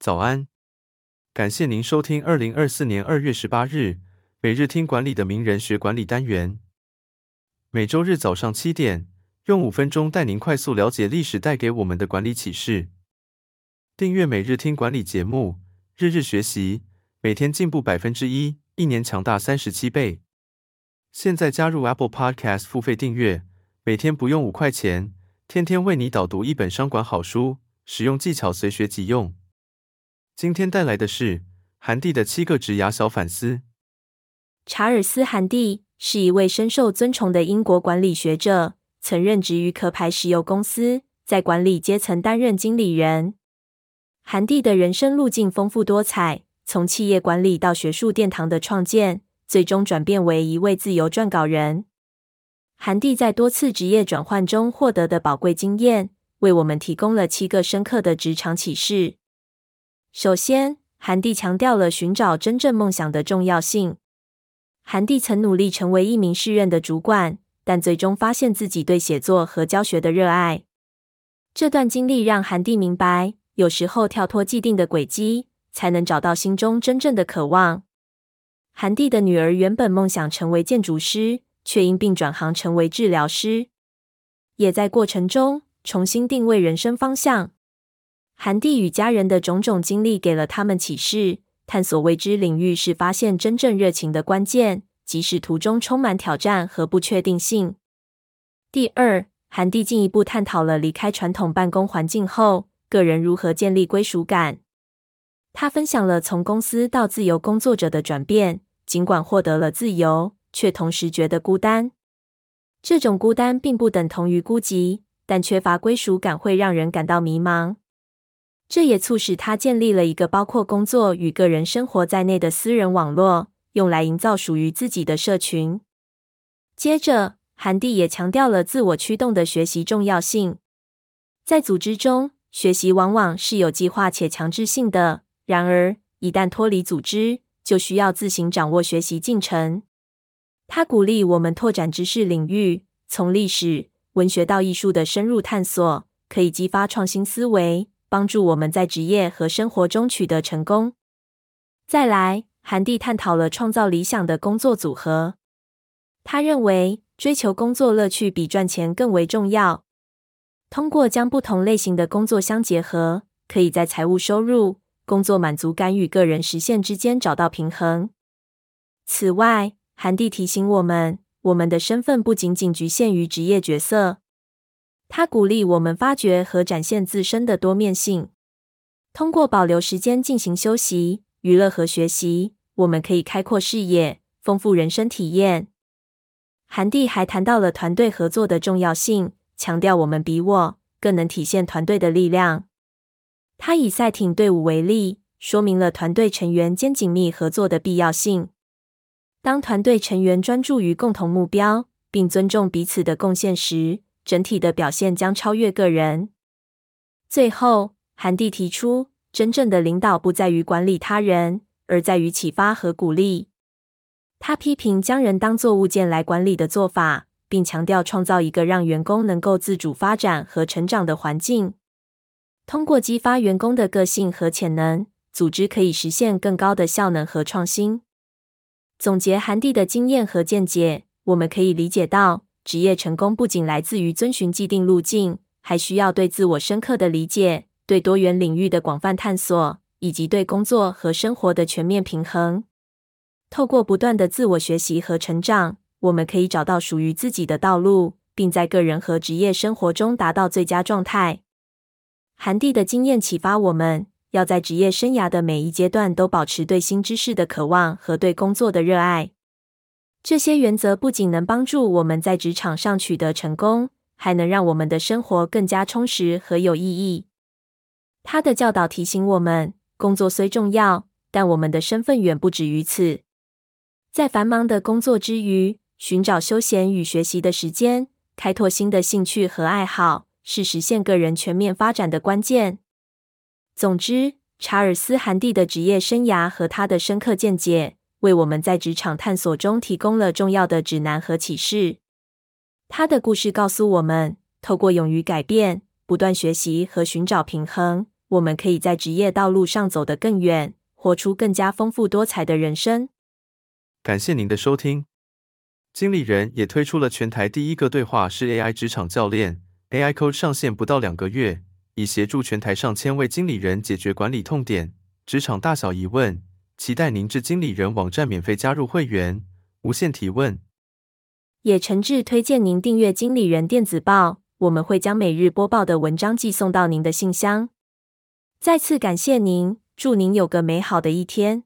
早安，感谢您收听二零二四年二月十八日每日听管理的名人学管理单元。每周日早上七点，用五分钟带您快速了解历史带给我们的管理启示。订阅每日听管理节目，日日学习，每天进步百分之一，一年强大三十七倍。现在加入 Apple Podcast 付费订阅，每天不用五块钱，天天为你导读一本商管好书，使用技巧随学即用。今天带来的是韩蒂的七个职涯小反思。查尔斯·韩蒂是一位深受尊崇的英国管理学者，曾任职于壳牌石油公司，在管理阶层担任经理人。韩蒂的人生路径丰富多彩，从企业管理到学术殿堂的创建，最终转变为一位自由撰稿人。韩蒂在多次职业转换中获得的宝贵经验，为我们提供了七个深刻的职场启示。首先，韩蒂强调了寻找真正梦想的重要性。韩蒂曾努力成为一名适任的主管，但最终发现自己对写作和教学的热爱。这段经历让韩蒂明白，有时候跳脱既定的轨迹，才能找到心中真正的渴望。韩蒂的女儿原本梦想成为建筑师，却因病转行成为治疗师，也在过程中重新定位人生方向。韩蒂与家人的种种经历给了他们启示：探索未知领域是发现真正热情的关键，即使途中充满挑战和不确定性。第二，韩蒂进一步探讨了离开传统办公环境后，个人如何建立归属感。他分享了从公司到自由工作者的转变，尽管获得了自由，却同时觉得孤单。这种孤单并不等同于孤寂，但缺乏归属感会让人感到迷茫。这也促使他建立了一个包括工作与个人生活在内的私人网络，用来营造属于自己的社群。接着，韩蒂也强调了自我驱动的学习重要性。在组织中，学习往往是有计划且强制性的；然而，一旦脱离组织，就需要自行掌握学习进程。他鼓励我们拓展知识领域，从历史、文学到艺术的深入探索，可以激发创新思维。帮助我们在职业和生活中取得成功。再来，韩帝探讨了创造理想的工作组合。他认为，追求工作乐趣比赚钱更为重要。通过将不同类型的工作相结合，可以在财务收入、工作满足感与个人实现之间找到平衡。此外，韩帝提醒我们，我们的身份不仅仅局限于职业角色。他鼓励我们发掘和展现自身的多面性，通过保留时间进行休息、娱乐和学习，我们可以开阔视野，丰富人生体验。韩蒂还谈到了团队合作的重要性，强调我们比我更能体现团队的力量。他以赛艇队伍为例，说明了团队成员间紧密合作的必要性。当团队成员专注于共同目标，并尊重彼此的贡献时，整体的表现将超越个人。最后，韩蒂提出，真正的领导不在于管理他人，而在于启发和鼓励。他批评将人当作物件来管理的做法，并强调创造一个让员工能够自主发展和成长的环境。通过激发员工的个性和潜能，组织可以实现更高的效能和创新。总结韩蒂的经验和见解，我们可以理解到，职业成功不仅来自于遵循既定路径，还需要对自我深刻的理解、对多元领域的广泛探索，以及对工作和生活的全面平衡。透过不断的自我学习和成长，我们可以找到属于自己的道路，并在个人和职业生活中达到最佳状态。韩蒂的经验启发我们要在职业生涯的每一阶段都保持对新知识的渴望和对工作的热爱。这些原则不仅能帮助我们在职场上取得成功，还能让我们的生活更加充实和有意义。他的教导提醒我们，工作虽重要，但我们的身份远不止于此。在繁忙的工作之余，寻找休闲与学习的时间，开拓新的兴趣和爱好，是实现个人全面发展的关键。总之，查尔斯·韩蒂的职业生涯和他的深刻见解，为我们在职场探索中提供了重要的指南和启示。他的故事告诉我们，透过勇于改变、不断学习和寻找平衡，我们可以在职业道路上走得更远，活出更加丰富多彩的人生。感谢您的收听。经理人也推出了全台第一个对话式 AI 职场教练，AI Coach 上线不到两个月，已协助全台上千位经理人解决管理痛点、职场大小疑问。期待您至经理人网站免费加入会员，无限提问。也诚挚推荐您订阅经理人电子报，我们会将每日播报的文章寄送到您的信箱。再次感谢您，祝您有个美好的一天。